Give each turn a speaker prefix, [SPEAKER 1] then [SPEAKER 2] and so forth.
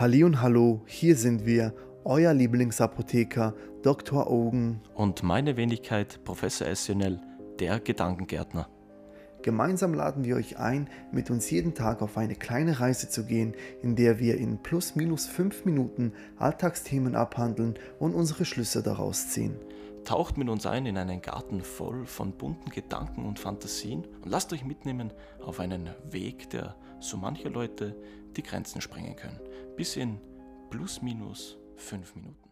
[SPEAKER 1] Halli und Hallo, hier sind wir, euer Lieblingsapotheker Dr. Ogen
[SPEAKER 2] und meine Wenigkeit Professor Essionell, der Gedankengärtner.
[SPEAKER 1] Gemeinsam laden wir euch ein, mit uns jeden Tag auf eine kleine Reise zu gehen, in der wir in plus minus fünf Minuten Alltagsthemen abhandeln und unsere Schlüsse daraus ziehen.
[SPEAKER 2] Taucht mit uns ein in einen Garten voll von bunten Gedanken und Fantasien und lasst euch mitnehmen auf einen Weg, der so manche Leute die Grenzen sprengen können. Bis in plus minus fünf Minuten.